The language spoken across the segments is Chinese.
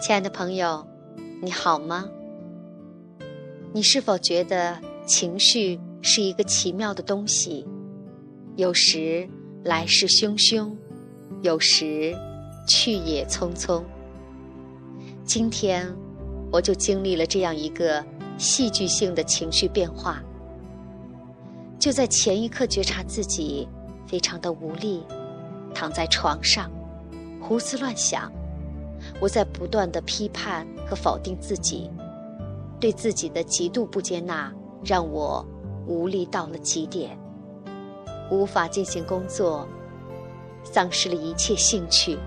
亲爱的朋友，你好吗？你是否觉得情绪是一个奇妙的东西？有时来势汹汹，有时去也匆匆。今天，我就经历了这样一个戏剧性的情绪变化。就在前一刻，觉察自己非常的无力，躺在床上，胡思乱想。我在不断的批判和否定自己，对自己的极度不接纳，让我无力到了极点，无法进行工作，丧失了一切兴趣，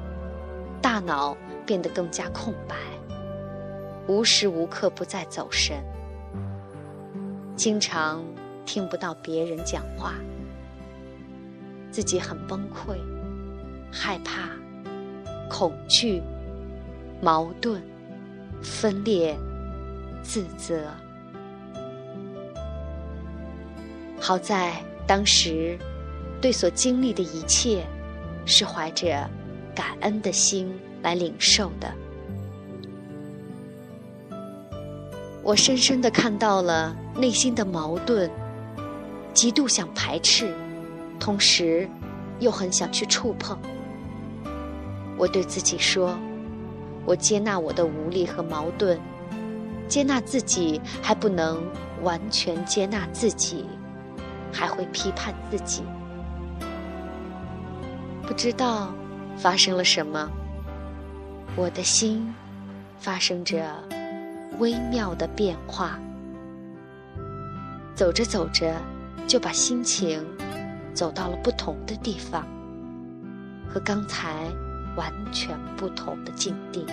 大脑变得更加空白，无时无刻不在走神，经常听不到别人讲话，自己很崩溃，害怕，恐惧。矛盾、分裂、自责。好在当时，对所经历的一切，是怀着感恩的心来领受的。我深深的看到了内心的矛盾，极度想排斥，同时又很想去触碰。我对自己说。我接纳我的无力和矛盾，接纳自己还不能完全接纳自己，还会批判自己。不知道发生了什么，我的心发生着微妙的变化。走着走着，就把心情走到了不同的地方，和刚才。完全不同的境地。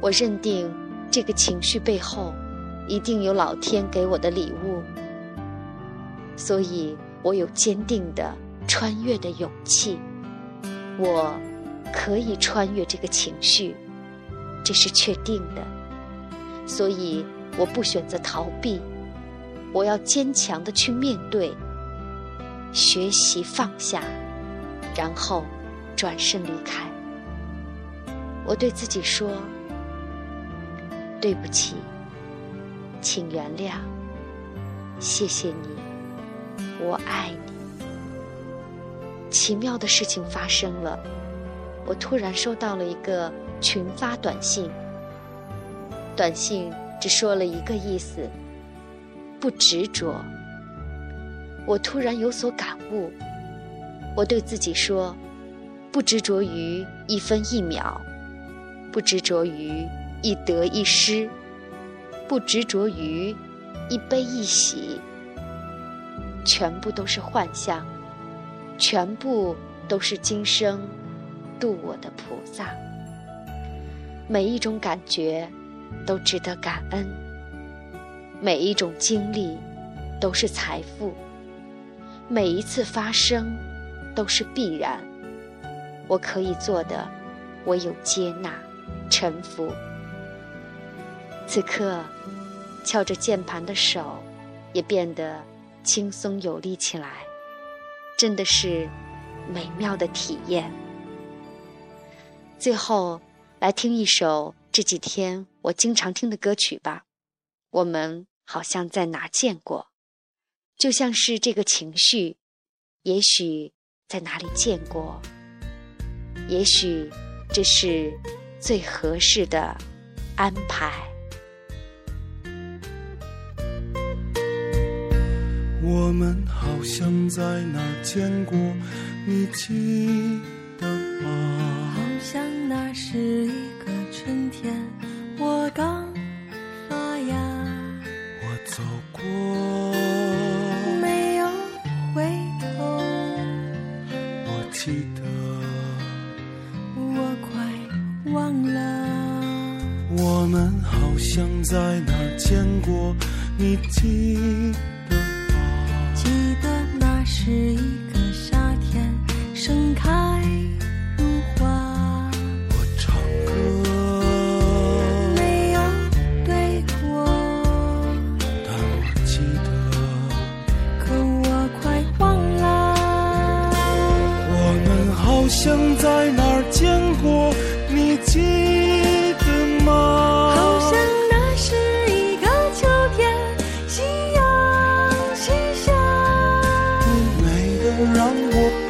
我认定这个情绪背后一定有老天给我的礼物，所以我有坚定的穿越的勇气。我可以穿越这个情绪，这是确定的。所以我不选择逃避，我要坚强的去面对，学习放下，然后。转身离开，我对自己说：“对不起，请原谅，谢谢你，我爱你。”奇妙的事情发生了，我突然收到了一个群发短信，短信只说了一个意思：不执着。我突然有所感悟，我对自己说。不执着于一分一秒，不执着于一得一失，不执着于一悲一喜，全部都是幻象，全部都是今生度我的菩萨。每一种感觉都值得感恩，每一种经历都是财富，每一次发生都是必然。我可以做的，唯有接纳、臣服。此刻，敲着键盘的手也变得轻松有力起来，真的是美妙的体验。最后，来听一首这几天我经常听的歌曲吧。我们好像在哪见过，就像是这个情绪，也许在哪里见过。也许这是最合适的安排。我们好像在哪见过，你记得吗？好像那是一个春天，我刚发芽。我走过，没有回头。我记得。好像在哪儿见过你记得吗？记得那是一个夏天盛开如花。我唱歌没有对过。但我记得可我快忘了。我们好像在哪儿见过你记让我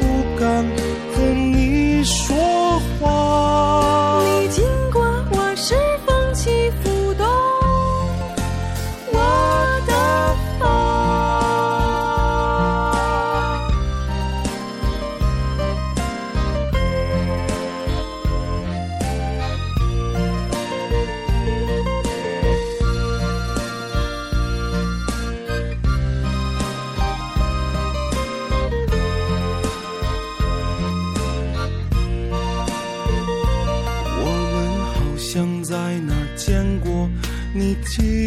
to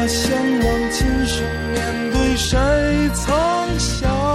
他向往今生面对谁曾想